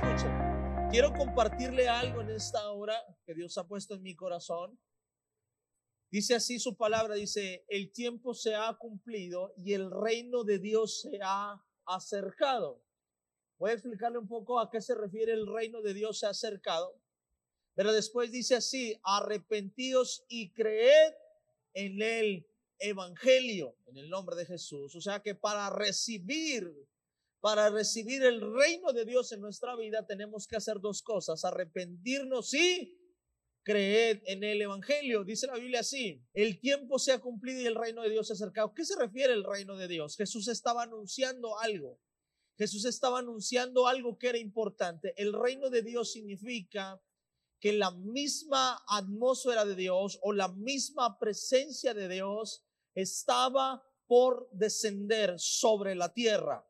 Escuche, quiero compartirle algo en esta hora que Dios ha puesto en mi corazón. Dice así su palabra, dice, el tiempo se ha cumplido y el reino de Dios se ha acercado. Voy a explicarle un poco a qué se refiere el reino de Dios se ha acercado. Pero después dice así, arrepentidos y creed en el evangelio, en el nombre de Jesús. O sea que para recibir, para recibir el reino de Dios en nuestra vida tenemos que hacer dos cosas, arrepentirnos y creed en el evangelio. Dice la Biblia así, el tiempo se ha cumplido y el reino de Dios se ha acercado. ¿Qué se refiere el reino de Dios? Jesús estaba anunciando algo. Jesús estaba anunciando algo que era importante. El reino de Dios significa que la misma atmósfera de Dios o la misma presencia de Dios estaba por descender sobre la tierra.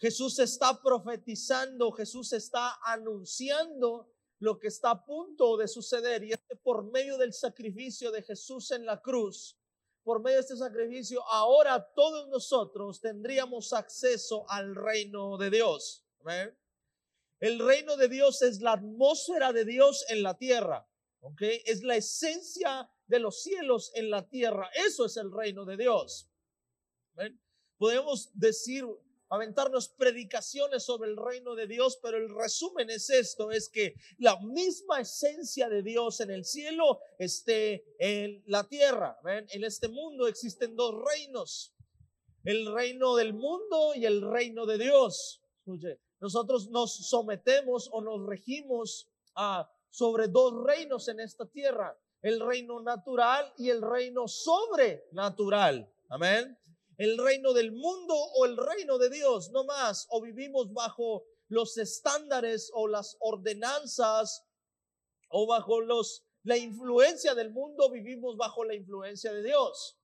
Jesús está profetizando, Jesús está anunciando lo que está a punto de suceder y es que por medio del sacrificio de Jesús en la cruz, por medio de este sacrificio, ahora todos nosotros tendríamos acceso al reino de Dios. El reino de Dios es la atmósfera de Dios en la tierra. ¿ok? Es la esencia de los cielos en la tierra. Eso es el reino de Dios. Podemos decir, aventarnos predicaciones sobre el reino de Dios, pero el resumen es esto, es que la misma esencia de Dios en el cielo esté en la tierra. En este mundo existen dos reinos, el reino del mundo y el reino de Dios. Nosotros nos sometemos o nos regimos a, sobre dos reinos en esta tierra, el reino natural y el reino sobrenatural. Amén el reino del mundo o el reino de Dios, no más, o vivimos bajo los estándares o las ordenanzas o bajo los la influencia del mundo, vivimos bajo la influencia de Dios.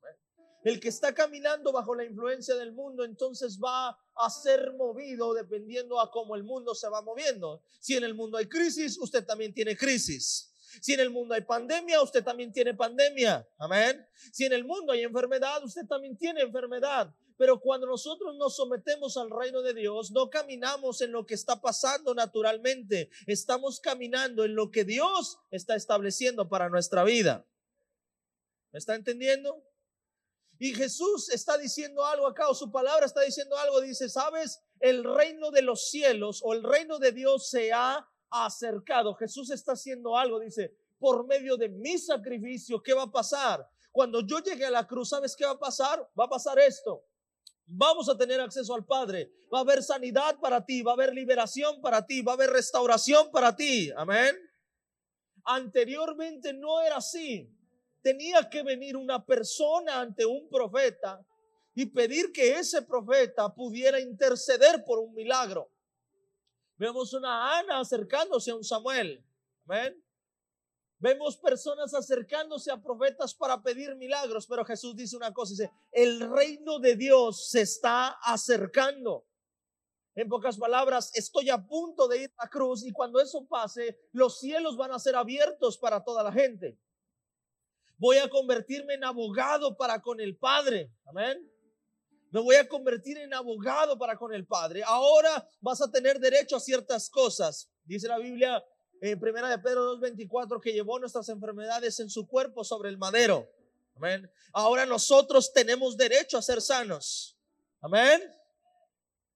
El que está caminando bajo la influencia del mundo, entonces va a ser movido dependiendo a cómo el mundo se va moviendo. Si en el mundo hay crisis, usted también tiene crisis. Si en el mundo hay pandemia, usted también tiene pandemia. Amén. Si en el mundo hay enfermedad, usted también tiene enfermedad. Pero cuando nosotros nos sometemos al reino de Dios, no caminamos en lo que está pasando naturalmente. Estamos caminando en lo que Dios está estableciendo para nuestra vida. ¿Me está entendiendo? Y Jesús está diciendo algo acá, o su palabra está diciendo algo. Dice, ¿sabes? El reino de los cielos o el reino de Dios se ha acercado. Jesús está haciendo algo, dice, por medio de mi sacrificio, ¿qué va a pasar? Cuando yo llegue a la cruz, ¿sabes qué va a pasar? Va a pasar esto. Vamos a tener acceso al Padre. Va a haber sanidad para ti, va a haber liberación para ti, va a haber restauración para ti. Amén. Anteriormente no era así. Tenía que venir una persona ante un profeta y pedir que ese profeta pudiera interceder por un milagro. Vemos una Ana acercándose a un Samuel. Vemos personas acercándose a profetas para pedir milagros, pero Jesús dice una cosa, dice, el reino de Dios se está acercando. En pocas palabras, estoy a punto de ir a la cruz y cuando eso pase, los cielos van a ser abiertos para toda la gente. Voy a convertirme en abogado para con el Padre. Amén me voy a convertir en abogado para con el Padre. Ahora vas a tener derecho a ciertas cosas. Dice la Biblia en primera de Pedro 2.24 que llevó nuestras enfermedades en su cuerpo sobre el madero. Amén. Ahora nosotros tenemos derecho a ser sanos. Amén.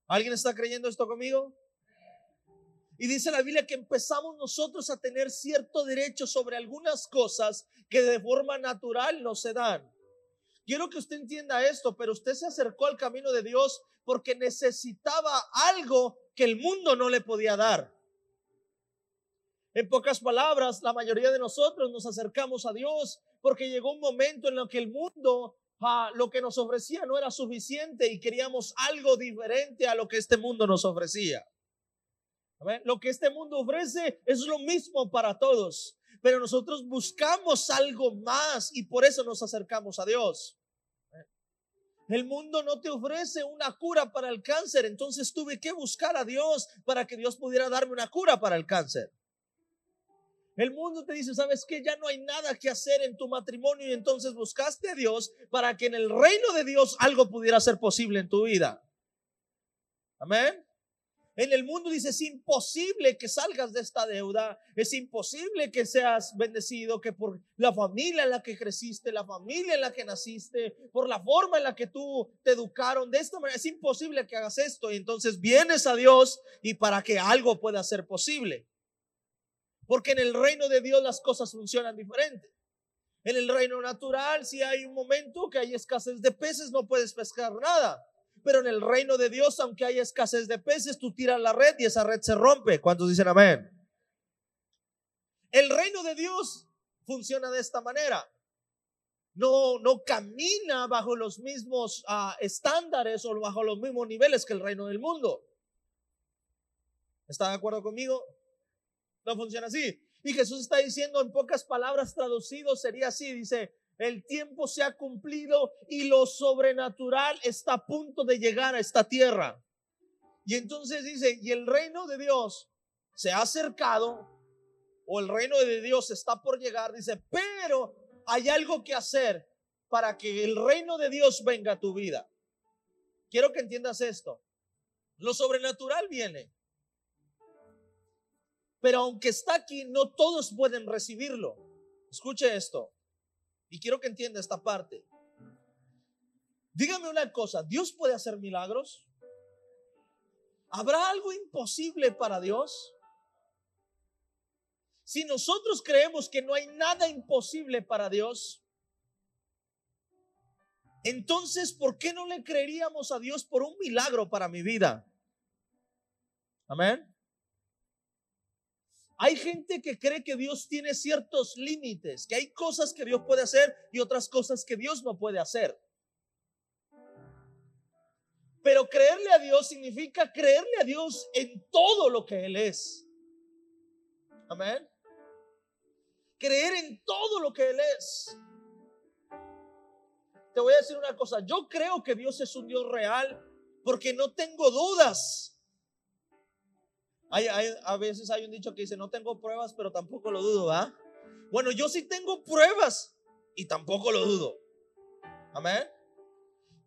¿Alguien está creyendo esto conmigo? Y dice la Biblia que empezamos nosotros a tener cierto derecho sobre algunas cosas que de forma natural no se dan. Quiero que usted entienda esto, pero usted se acercó al camino de Dios porque necesitaba algo que el mundo no le podía dar. En pocas palabras, la mayoría de nosotros nos acercamos a Dios porque llegó un momento en el que el mundo, ah, lo que nos ofrecía no era suficiente y queríamos algo diferente a lo que este mundo nos ofrecía. Lo que este mundo ofrece es lo mismo para todos, pero nosotros buscamos algo más y por eso nos acercamos a Dios. El mundo no te ofrece una cura para el cáncer, entonces tuve que buscar a Dios para que Dios pudiera darme una cura para el cáncer. El mundo te dice, ¿sabes qué? Ya no hay nada que hacer en tu matrimonio y entonces buscaste a Dios para que en el reino de Dios algo pudiera ser posible en tu vida. Amén. En el mundo dice, es imposible que salgas de esta deuda, es imposible que seas bendecido, que por la familia en la que creciste, la familia en la que naciste, por la forma en la que tú te educaron, de esta manera es imposible que hagas esto. Y entonces vienes a Dios y para que algo pueda ser posible. Porque en el reino de Dios las cosas funcionan diferente. En el reino natural, si hay un momento que hay escasez de peces, no puedes pescar nada. Pero en el reino de Dios, aunque hay escasez de peces, tú tiras la red y esa red se rompe. ¿Cuántos dicen amén? El reino de Dios funciona de esta manera. No, no camina bajo los mismos ah, estándares o bajo los mismos niveles que el reino del mundo. ¿Está de acuerdo conmigo? No funciona así. Y Jesús está diciendo en pocas palabras traducido, sería así, dice, el tiempo se ha cumplido y lo sobrenatural está a punto de llegar a esta tierra. Y entonces dice, y el reino de Dios se ha acercado, o el reino de Dios está por llegar, dice, pero hay algo que hacer para que el reino de Dios venga a tu vida. Quiero que entiendas esto. Lo sobrenatural viene. Pero aunque está aquí, no todos pueden recibirlo. Escuche esto. Y quiero que entienda esta parte. Dígame una cosa, ¿Dios puede hacer milagros? ¿Habrá algo imposible para Dios? Si nosotros creemos que no hay nada imposible para Dios, entonces, ¿por qué no le creeríamos a Dios por un milagro para mi vida? Amén. Hay gente que cree que Dios tiene ciertos límites, que hay cosas que Dios puede hacer y otras cosas que Dios no puede hacer. Pero creerle a Dios significa creerle a Dios en todo lo que Él es. Amén. Creer en todo lo que Él es. Te voy a decir una cosa, yo creo que Dios es un Dios real porque no tengo dudas hay, a veces hay un dicho que dice, no tengo pruebas, pero tampoco lo dudo, ¿ah? Bueno, yo sí tengo pruebas y tampoco lo dudo. Amén.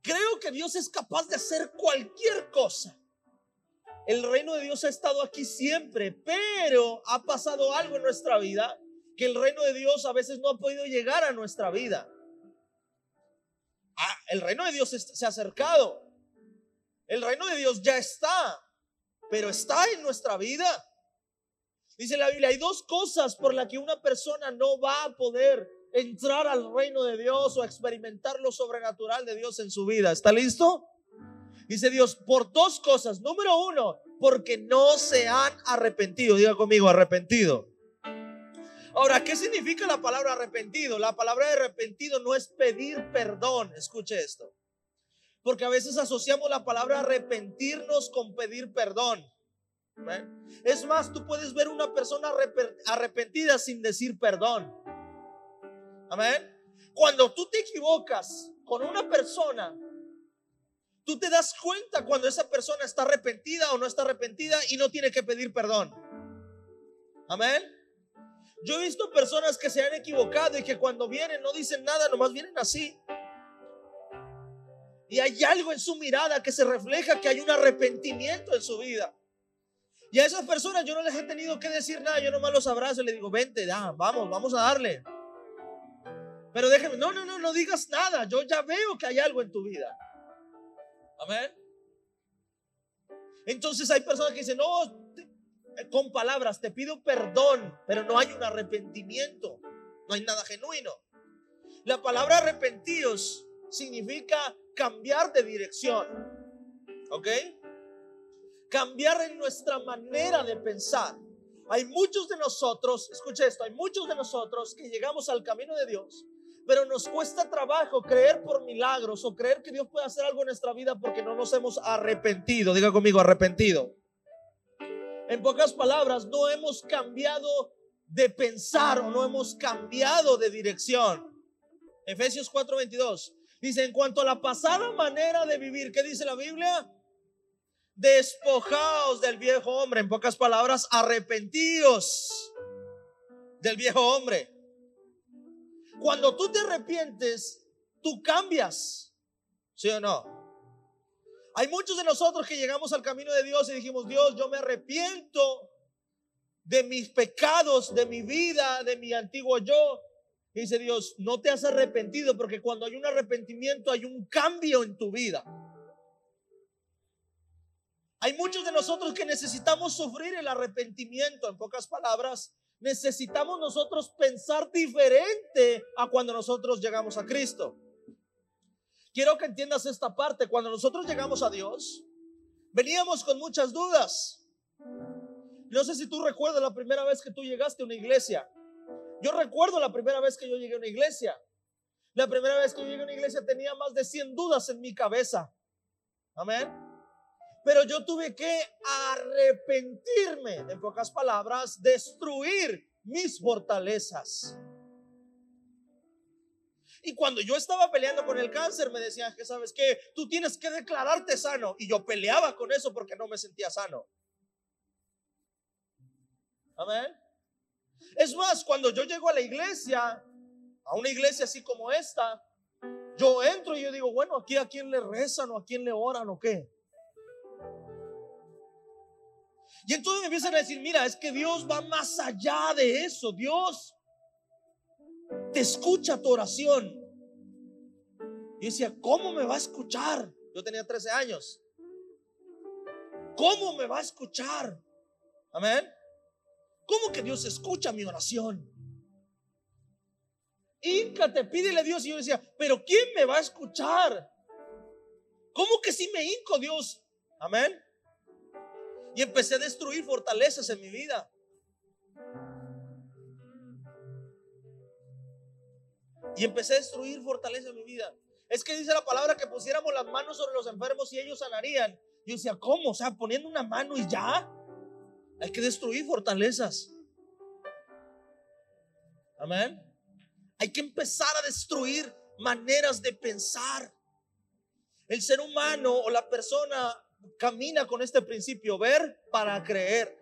Creo que Dios es capaz de hacer cualquier cosa. El reino de Dios ha estado aquí siempre, pero ha pasado algo en nuestra vida que el reino de Dios a veces no ha podido llegar a nuestra vida. Ah, el reino de Dios se ha acercado. El reino de Dios ya está pero está en nuestra vida. Dice la Biblia, hay dos cosas por las que una persona no va a poder entrar al reino de Dios o experimentar lo sobrenatural de Dios en su vida. ¿Está listo? Dice Dios, por dos cosas. Número uno, porque no se han arrepentido. Diga conmigo, arrepentido. Ahora, ¿qué significa la palabra arrepentido? La palabra arrepentido no es pedir perdón. Escuche esto. Porque a veces asociamos la palabra arrepentirnos con pedir perdón. Es más, tú puedes ver una persona arrepentida sin decir perdón. Amén. Cuando tú te equivocas con una persona, tú te das cuenta cuando esa persona está arrepentida o no está arrepentida y no tiene que pedir perdón. Amén. Yo he visto personas que se han equivocado y que cuando vienen no dicen nada, nomás vienen así. Y hay algo en su mirada que se refleja que hay un arrepentimiento en su vida. Y a esas personas yo no les he tenido que decir nada, yo nomás los abrazo y les digo, vente, ya, vamos, vamos a darle. Pero déjeme, no, no, no, no digas nada, yo ya veo que hay algo en tu vida. Amén. Entonces hay personas que dicen, no, con palabras, te pido perdón, pero no hay un arrepentimiento, no hay nada genuino. La palabra arrepentidos significa cambiar de dirección. ¿Ok? Cambiar en nuestra manera de pensar. Hay muchos de nosotros, escucha esto, hay muchos de nosotros que llegamos al camino de Dios, pero nos cuesta trabajo creer por milagros o creer que Dios puede hacer algo en nuestra vida porque no nos hemos arrepentido. Diga conmigo, arrepentido. En pocas palabras, no hemos cambiado de pensar o no hemos cambiado de dirección. Efesios 4:22. Dice, en cuanto a la pasada manera de vivir, ¿qué dice la Biblia? Despojaos del viejo hombre. En pocas palabras, arrepentíos del viejo hombre. Cuando tú te arrepientes, tú cambias. ¿Sí o no? Hay muchos de nosotros que llegamos al camino de Dios y dijimos, Dios, yo me arrepiento de mis pecados, de mi vida, de mi antiguo yo. Dice Dios, no te has arrepentido porque cuando hay un arrepentimiento hay un cambio en tu vida. Hay muchos de nosotros que necesitamos sufrir el arrepentimiento, en pocas palabras, necesitamos nosotros pensar diferente a cuando nosotros llegamos a Cristo. Quiero que entiendas esta parte. Cuando nosotros llegamos a Dios, veníamos con muchas dudas. No sé si tú recuerdas la primera vez que tú llegaste a una iglesia. Yo recuerdo la primera vez que yo llegué a una iglesia. La primera vez que yo llegué a una iglesia tenía más de 100 dudas en mi cabeza. Amén. Pero yo tuve que arrepentirme, en pocas palabras, destruir mis fortalezas. Y cuando yo estaba peleando con el cáncer, me decían que, ¿sabes que Tú tienes que declararte sano. Y yo peleaba con eso porque no me sentía sano. Amén. Es más, cuando yo llego a la iglesia, a una iglesia así como esta, yo entro y yo digo, bueno, aquí a quién le rezan o a quién le oran o qué. Y entonces me empiezan a decir, mira, es que Dios va más allá de eso. Dios te escucha tu oración. Y decía, ¿cómo me va a escuchar? Yo tenía 13 años. ¿Cómo me va a escuchar? Amén. ¿Cómo que Dios escucha mi oración? te pídele a Dios. Y yo decía, ¿pero quién me va a escuchar? ¿Cómo que si me hinco Dios? Amén. Y empecé a destruir fortalezas en mi vida. Y empecé a destruir fortaleza en mi vida. Es que dice la palabra que pusiéramos las manos sobre los enfermos y ellos sanarían. Yo decía, ¿cómo? O sea, poniendo una mano y ya. Hay que destruir fortalezas. Amén. Hay que empezar a destruir maneras de pensar. El ser humano o la persona camina con este principio, ver para creer.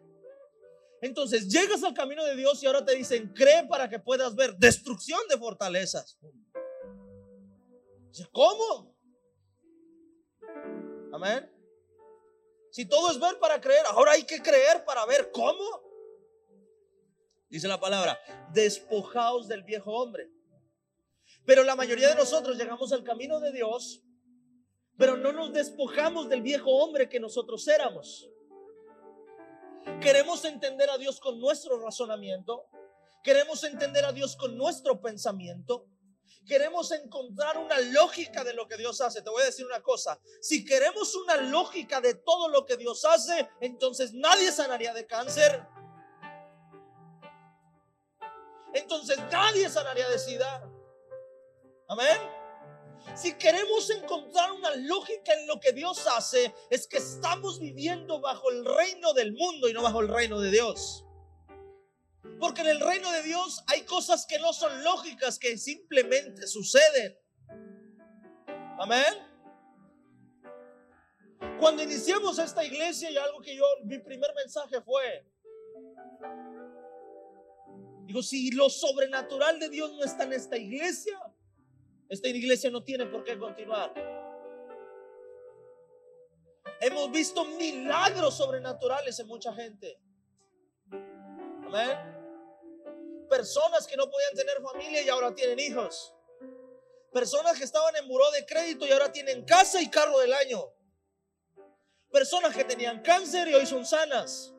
Entonces llegas al camino de Dios y ahora te dicen, cree para que puedas ver destrucción de fortalezas. ¿Cómo? Amén. Si todo es ver para creer, ahora hay que creer para ver cómo. Dice la palabra, despojaos del viejo hombre. Pero la mayoría de nosotros llegamos al camino de Dios, pero no nos despojamos del viejo hombre que nosotros éramos. Queremos entender a Dios con nuestro razonamiento. Queremos entender a Dios con nuestro pensamiento. Queremos encontrar una lógica de lo que Dios hace. Te voy a decir una cosa. Si queremos una lógica de todo lo que Dios hace, entonces nadie sanaría de cáncer. Entonces nadie sanaría de sida. Amén. Si queremos encontrar una lógica en lo que Dios hace, es que estamos viviendo bajo el reino del mundo y no bajo el reino de Dios. Porque en el reino de Dios hay cosas que no son lógicas, que simplemente suceden. Amén. Cuando iniciamos esta iglesia y algo que yo, mi primer mensaje fue, digo, si lo sobrenatural de Dios no está en esta iglesia, esta iglesia no tiene por qué continuar. Hemos visto milagros sobrenaturales en mucha gente. Amén. Personas que no podían tener familia y ahora tienen hijos. Personas que estaban en buró de crédito y ahora tienen casa y carro del año. Personas que tenían cáncer y hoy son sanas.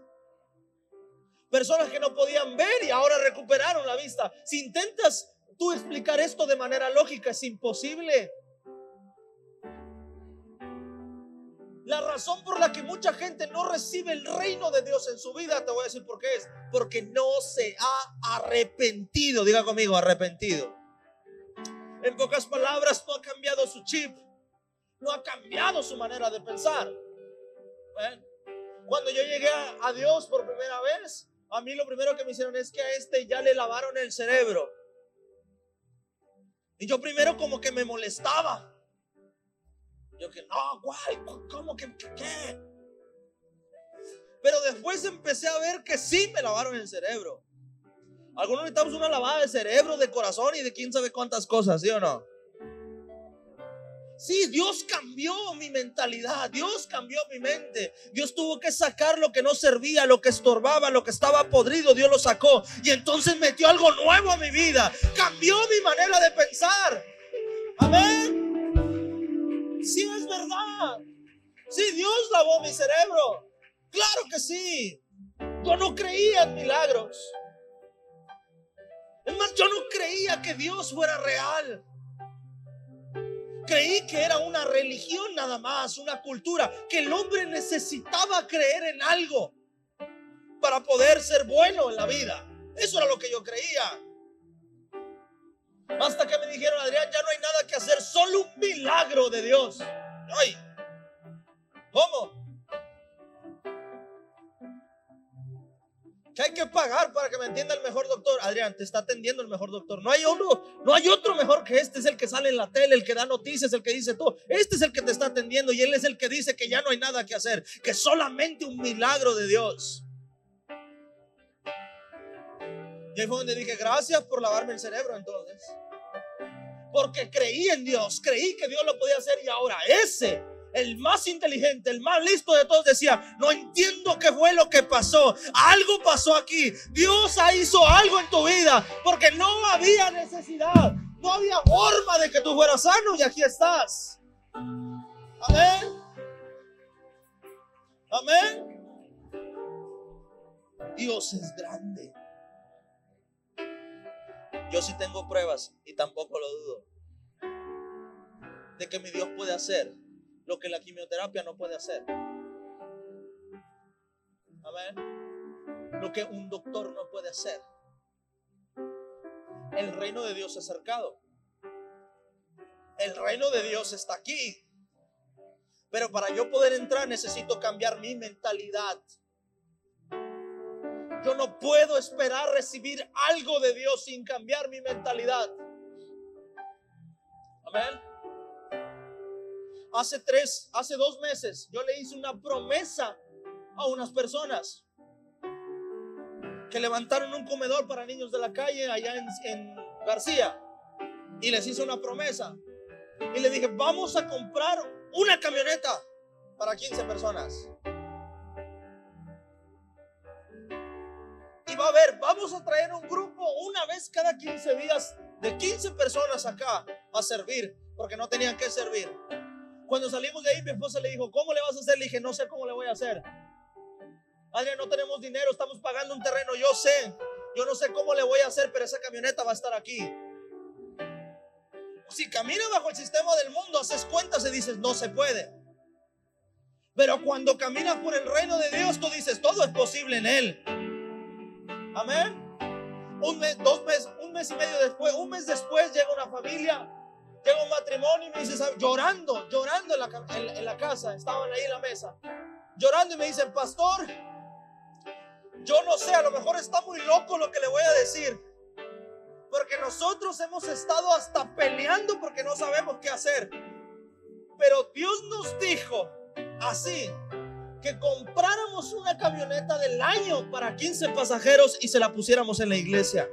Personas que no podían ver y ahora recuperaron la vista. Si intentas tú explicar esto de manera lógica es imposible. La razón por la que mucha gente no recibe el reino de Dios en su vida, te voy a decir por qué es. Porque no se ha arrepentido. Diga conmigo, arrepentido. En pocas palabras, no ha cambiado su chip. No ha cambiado su manera de pensar. Cuando yo llegué a Dios por primera vez, a mí lo primero que me hicieron es que a este ya le lavaron el cerebro. Y yo primero como que me molestaba. Yo que, no, ¿cuál? ¿Cómo que qué? Pero después empecé a ver que sí me lavaron el cerebro. Algunos necesitamos una lavada de cerebro, de corazón y de quién sabe cuántas cosas, ¿sí o no? Sí, Dios cambió mi mentalidad, Dios cambió mi mente. Dios tuvo que sacar lo que no servía, lo que estorbaba, lo que estaba podrido, Dios lo sacó. Y entonces metió algo nuevo a mi vida. Cambió mi manera de pensar. Amén. Verdad. Sí, Dios lavó mi cerebro. Claro que sí. Yo no creía en milagros. Es más, yo no creía que Dios fuera real. Creí que era una religión nada más, una cultura, que el hombre necesitaba creer en algo para poder ser bueno en la vida. Eso era lo que yo creía. Hasta que me dijeron, Adrián, ya no hay nada que hacer, solo un milagro de Dios. Ay, ¿cómo? que hay que pagar para que me entienda el mejor doctor. Adrián, te está atendiendo el mejor doctor. No hay uno, no hay otro mejor que este. Es el que sale en la tele, el que da noticias, el que dice todo. Este es el que te está atendiendo y él es el que dice que ya no hay nada que hacer, que solamente un milagro de Dios. Y ahí fue donde dije, gracias por lavarme el cerebro entonces. Porque creí en Dios, creí que Dios lo podía hacer y ahora ese el más inteligente, el más listo de todos decía, no entiendo qué fue lo que pasó. Algo pasó aquí. Dios hizo algo en tu vida porque no había necesidad. No había forma de que tú fueras sano y aquí estás. Amén. Amén. Dios es grande. Yo sí tengo pruebas y tampoco lo dudo de que mi Dios puede hacer lo que la quimioterapia no puede hacer. Amén. Lo que un doctor no puede hacer. El reino de Dios es cercado. El reino de Dios está aquí. Pero para yo poder entrar necesito cambiar mi mentalidad. Yo no puedo esperar recibir algo de Dios sin cambiar mi mentalidad. Amén hace tres, hace dos meses, yo le hice una promesa a unas personas que levantaron un comedor para niños de la calle allá en, García. Y les hice una promesa. Y le dije, vamos a comprar una camioneta para 15 personas. Y va a ver, vamos a traer un grupo una vez cada 15 días de 15 personas acá a servir, porque no tenían que servir. Cuando salimos de ahí, mi esposa le dijo, ¿cómo le vas a hacer? Le dije, no sé cómo le voy a hacer. Adrián, no tenemos dinero, estamos pagando un terreno, yo sé. Yo no sé cómo le voy a hacer, pero esa camioneta va a estar aquí. Si caminas bajo el sistema del mundo, haces cuentas y dices, no se puede. Pero cuando caminas por el reino de Dios, tú dices, todo es posible en Él. Amén. Un mes, dos meses, un mes y medio después, un mes después llega una familia Llega un matrimonio y me dice, llorando, llorando en la, en la casa, estaban ahí en la mesa, llorando y me dicen, pastor, yo no sé, a lo mejor está muy loco lo que le voy a decir, porque nosotros hemos estado hasta peleando porque no sabemos qué hacer. Pero Dios nos dijo así, que compráramos una camioneta del año para 15 pasajeros y se la pusiéramos en la iglesia.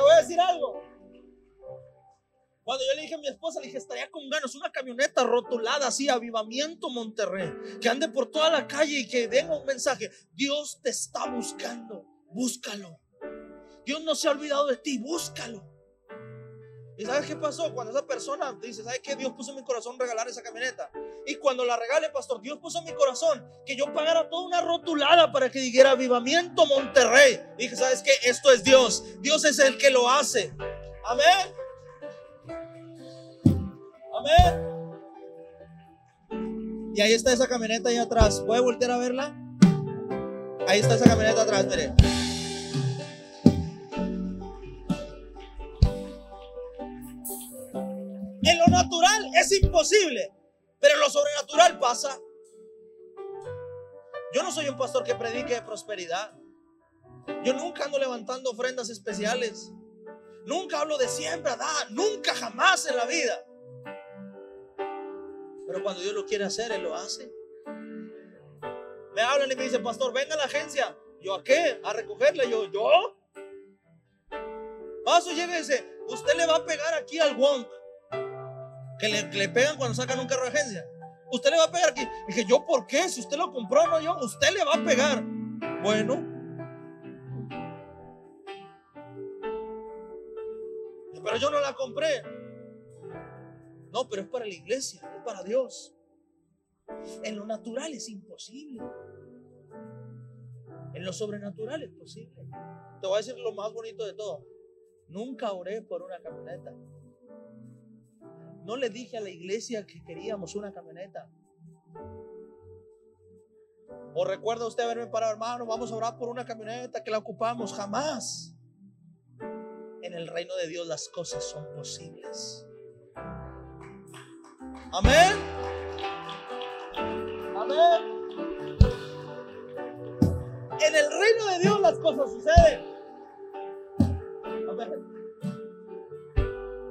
voy a decir algo. Cuando yo le dije a mi esposa, le dije, estaría con ganas una camioneta rotulada así, Avivamiento Monterrey, que ande por toda la calle y que den un mensaje. Dios te está buscando, búscalo. Dios no se ha olvidado de ti, búscalo. ¿Y sabes qué pasó? Cuando esa persona dice, ¿sabes qué? Dios puso en mi corazón regalar esa camioneta. Y cuando la regale, pastor, Dios puso en mi corazón que yo pagara toda una rotulada para que dijera Avivamiento Monterrey. Y dije, ¿sabes qué? Esto es Dios. Dios es el que lo hace. Amén. Amén. Y ahí está esa camioneta ahí atrás. ¿Puede voltear a verla? Ahí está esa camioneta atrás, mire. En lo natural es imposible, pero en lo sobrenatural pasa. Yo no soy un pastor que predique prosperidad. Yo nunca ando levantando ofrendas especiales. Nunca hablo de siembra, da, nunca jamás en la vida. Pero cuando Dios lo quiere hacer, Él lo hace. Me hablan y me dicen, pastor, venga a la agencia. ¿Yo a qué? ¿A recogerle? Yo, ¿yo? Paso dice, usted le va a pegar aquí al wonk. Que le, le pegan cuando sacan un carro de agencia. Usted le va a pegar aquí. Dije, ¿yo por qué? Si usted lo compró, no yo. Usted le va a pegar. Bueno. Pero yo no la compré. No, pero es para la iglesia, es para Dios. En lo natural es imposible. En lo sobrenatural es posible. Te voy a decir lo más bonito de todo. Nunca oré por una camioneta. No le dije a la iglesia que queríamos una camioneta. O recuerda usted haberme parado, hermano, vamos a orar por una camioneta que la ocupamos. Jamás. En el reino de Dios las cosas son posibles. Amén. Amén. En el reino de Dios las cosas suceden. Amén.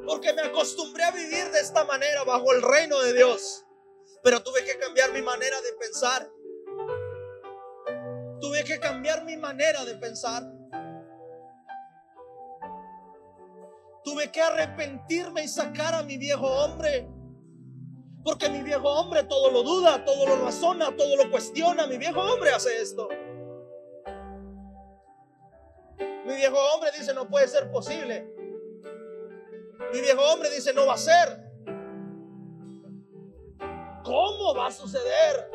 Porque me acostumbré a vivir de esta manera bajo el reino de Dios. Pero tuve que cambiar mi manera de pensar. Tuve que cambiar mi manera de pensar. Tuve que arrepentirme y sacar a mi viejo hombre. Porque mi viejo hombre todo lo duda, todo lo razona, todo lo cuestiona. Mi viejo hombre hace esto. Mi viejo hombre dice no puede ser posible. Mi viejo hombre dice no va a ser. ¿Cómo va a suceder?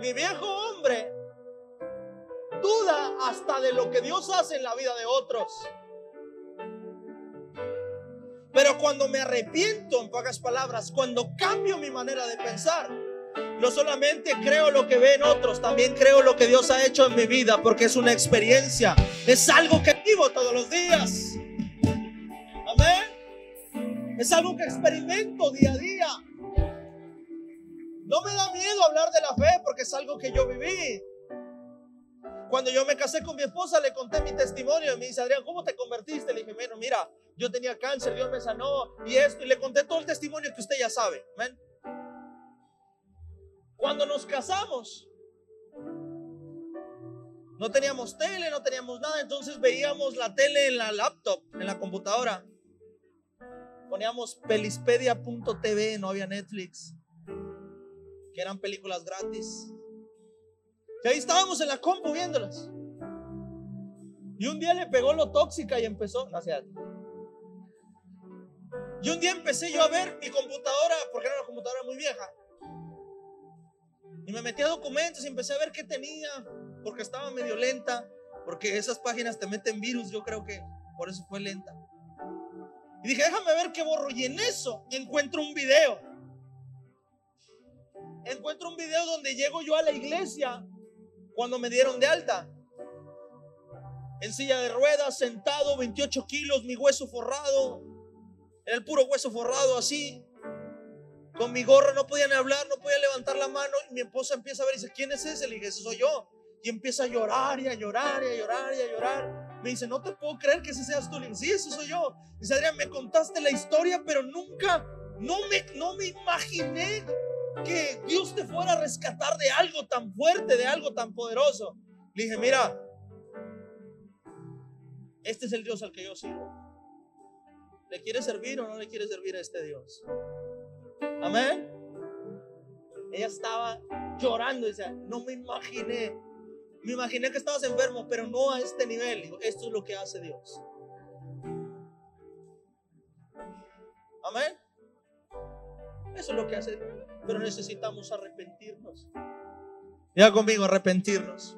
Mi viejo hombre duda hasta de lo que Dios hace en la vida de otros. Pero cuando me arrepiento, en pocas palabras, cuando cambio mi manera de pensar, no solamente creo lo que ven otros, también creo lo que Dios ha hecho en mi vida, porque es una experiencia, es algo que vivo todos los días. Es algo que experimento día a día. No me da miedo hablar de la fe porque es algo que yo viví. Cuando yo me casé con mi esposa, le conté mi testimonio y me dice, Adrián, ¿cómo te convertiste? Le dije, bueno, mira, yo tenía cáncer, Dios me sanó y esto, y le conté todo el testimonio que usted ya sabe. Cuando nos casamos, no teníamos tele, no teníamos nada, entonces veíamos la tele en la laptop, en la computadora. Poníamos pelispedia.tv, no había Netflix, que eran películas gratis. Y ahí estábamos en la compu viéndolas. Y un día le pegó lo tóxica y empezó. Gracias. Y un día empecé yo a ver mi computadora, porque era una computadora muy vieja. Y me metí a documentos y empecé a ver qué tenía, porque estaba medio lenta, porque esas páginas te meten virus, yo creo que por eso fue lenta. Y dije, déjame ver qué borro. Y en eso encuentro un video. Encuentro un video donde llego yo a la iglesia cuando me dieron de alta. En silla de ruedas, sentado, 28 kilos, mi hueso forrado. Era el puro hueso forrado así. Con mi gorra no podía ni hablar, no podía levantar la mano. Y mi esposa empieza a ver y dice, ¿quién es ese? Le dije, ese soy yo. Y empieza a llorar y a llorar y a llorar y a llorar. Me dice, no te puedo creer que ese seas tú. Le dije, sí, ese soy yo. Dice, Adrián, me contaste la historia, pero nunca, no me, no me imaginé que Dios te fuera a rescatar de algo tan fuerte, de algo tan poderoso. Le dije, mira, este es el Dios al que yo sirvo. ¿Le quiere servir o no le quiere servir a este Dios? Amén. Ella estaba llorando decía, no me imaginé, me imaginé que estabas enfermo, pero no a este nivel. Esto es lo que hace Dios. Amén. Eso es lo que hace Dios. Pero necesitamos arrepentirnos. Ya conmigo, arrepentirnos.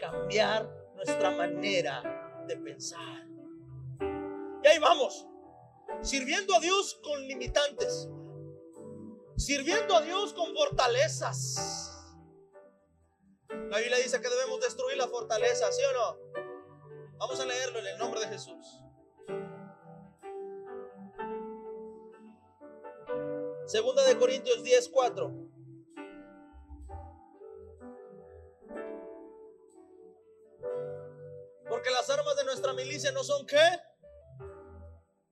Cambiar nuestra manera de pensar. Y ahí vamos. Sirviendo a Dios con limitantes. Sirviendo a Dios con fortalezas. La Biblia dice que debemos destruir la fortaleza, ¿sí o no? Vamos a leerlo en el nombre de Jesús. Segunda de Corintios 10, 4. Porque las armas de nuestra milicia no son qué,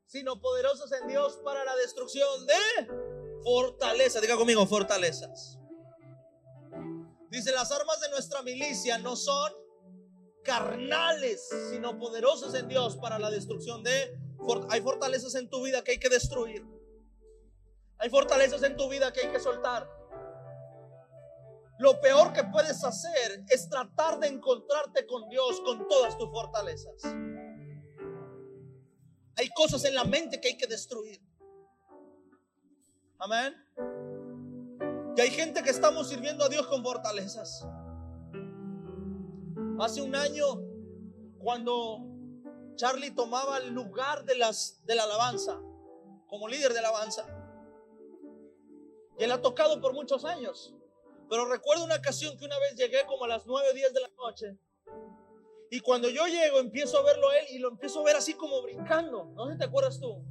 sino poderosas en Dios para la destrucción de fortaleza. Diga conmigo, fortalezas. Dice, las armas de nuestra milicia no son carnales, sino poderosos en Dios para la destrucción de... Hay fortalezas en tu vida que hay que destruir. Hay fortalezas en tu vida que hay que soltar. Lo peor que puedes hacer es tratar de encontrarte con Dios con todas tus fortalezas. Hay cosas en la mente que hay que destruir. Amén. Y hay gente que estamos sirviendo a Dios con fortalezas. Hace un año, cuando Charlie tomaba el lugar de, las, de la alabanza, como líder de alabanza, y él ha tocado por muchos años. Pero recuerdo una ocasión que una vez llegué como a las 9 o 10 de la noche. Y cuando yo llego, empiezo a verlo a él y lo empiezo a ver así como brincando. No sé te acuerdas tú.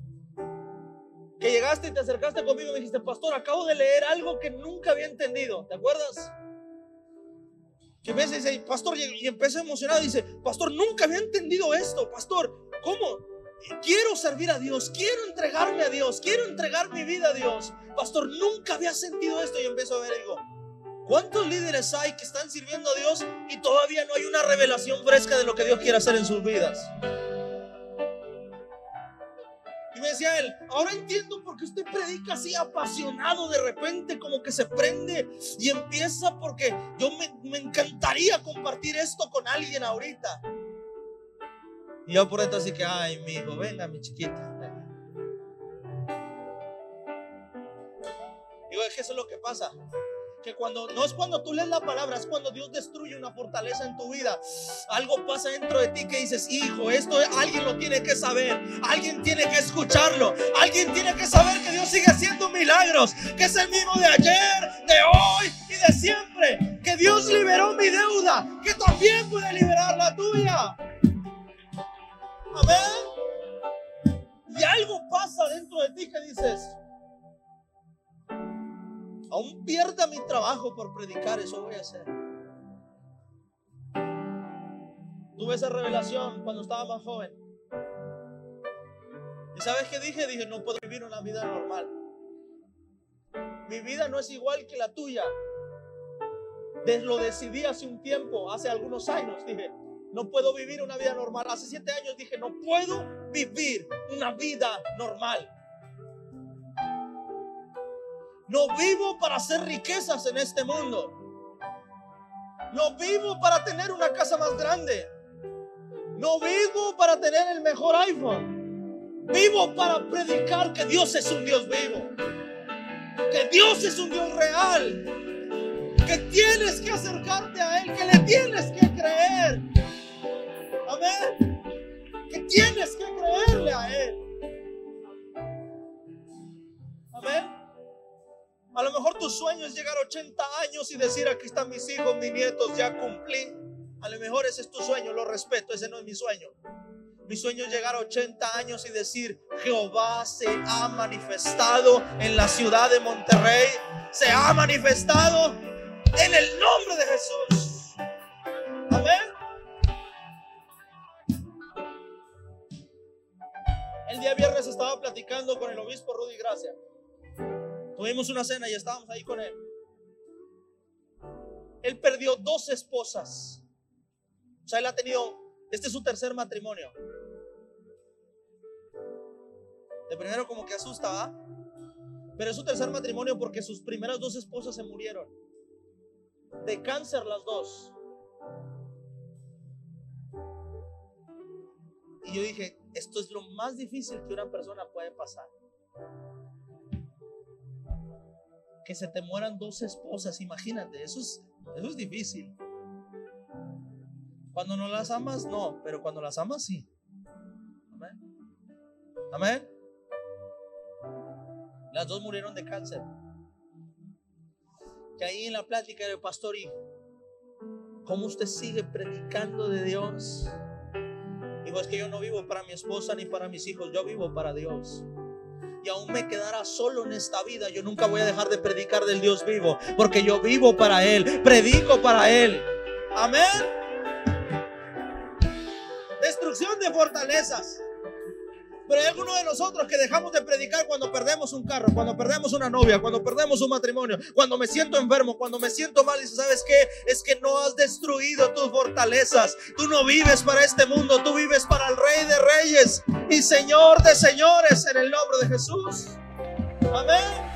Que llegaste y te acercaste conmigo y me dijiste, pastor, acabo de leer algo que nunca había entendido. ¿Te acuerdas? Que me dice, pastor, y empecé emocionado. Dice, pastor, nunca había entendido esto. Pastor, ¿cómo? Quiero servir a Dios, quiero entregarme a Dios, quiero entregar mi vida a Dios. Pastor, nunca había sentido esto. Y empiezo a ver y digo, ¿cuántos líderes hay que están sirviendo a Dios y todavía no hay una revelación fresca de lo que Dios quiere hacer en sus vidas? Y me decía él, ahora entiendo por qué usted predica así apasionado de repente, como que se prende y empieza porque yo me, me encantaría compartir esto con alguien ahorita. Y yo por dentro así que, ay, mi hijo, venga, mi chiquita. Digo, es que eso es lo que pasa. Cuando no es cuando tú lees la palabra, es cuando Dios destruye una fortaleza en tu vida. Algo pasa dentro de ti que dices, hijo, esto alguien lo tiene que saber, alguien tiene que escucharlo, alguien tiene que saber que Dios sigue haciendo milagros, que es el mismo de ayer, de hoy y de siempre. Que Dios liberó mi deuda, que también puede liberar la tuya. Amén. Y algo pasa dentro de ti que dices, aún pierda mi trabajo por predicar, eso voy a hacer. Tuve esa revelación cuando estaba más joven. ¿Y sabes qué dije? Dije, no puedo vivir una vida normal. Mi vida no es igual que la tuya. Lo decidí hace un tiempo, hace algunos años. Dije, no puedo vivir una vida normal. Hace siete años dije, no puedo vivir una vida normal. No vivo para hacer riquezas en este mundo. No vivo para tener una casa más grande. No vivo para tener el mejor iPhone. Vivo para predicar que Dios es un Dios vivo. Que Dios es un Dios real. Que tienes que acercarte a Él. Que le tienes que creer. Amén. Que tienes que creerle a Él. Amén. A lo mejor tu sueño es llegar a 80 años y decir, aquí están mis hijos, mis nietos, ya cumplí. A lo mejor ese es tu sueño, lo respeto, ese no es mi sueño. Mi sueño es llegar a 80 años y decir, Jehová se ha manifestado en la ciudad de Monterrey, se ha manifestado en el nombre de Jesús. Amén. El día viernes estaba platicando con el obispo Rudy Gracia. Tuvimos una cena y estábamos ahí con él. Él perdió dos esposas. O sea, él ha tenido, este es su tercer matrimonio. De primero como que asusta, Pero es su tercer matrimonio porque sus primeras dos esposas se murieron. De cáncer las dos. Y yo dije, esto es lo más difícil que una persona puede pasar. Que se te mueran dos esposas, imagínate, eso es, eso es difícil. Cuando no las amas, no, pero cuando las amas, sí. Amén. Amén. Las dos murieron de cáncer. Que ahí en la plática del pastor y cómo usted sigue predicando de Dios Dijo, es que yo no vivo para mi esposa ni para mis hijos, yo vivo para Dios. Y aún me quedará solo en esta vida, yo nunca voy a dejar de predicar del Dios vivo, porque yo vivo para Él, predico para Él. Amén. Destrucción de fortalezas. Pero hay algunos de nosotros que dejamos de predicar cuando perdemos un carro, cuando perdemos una novia, cuando perdemos un matrimonio, cuando me siento enfermo, cuando me siento mal. Y sabes qué? Es que no has destruido tus fortalezas. Tú no vives para este mundo, tú vives para el Rey de Reyes y Señor de Señores en el nombre de Jesús. Amén.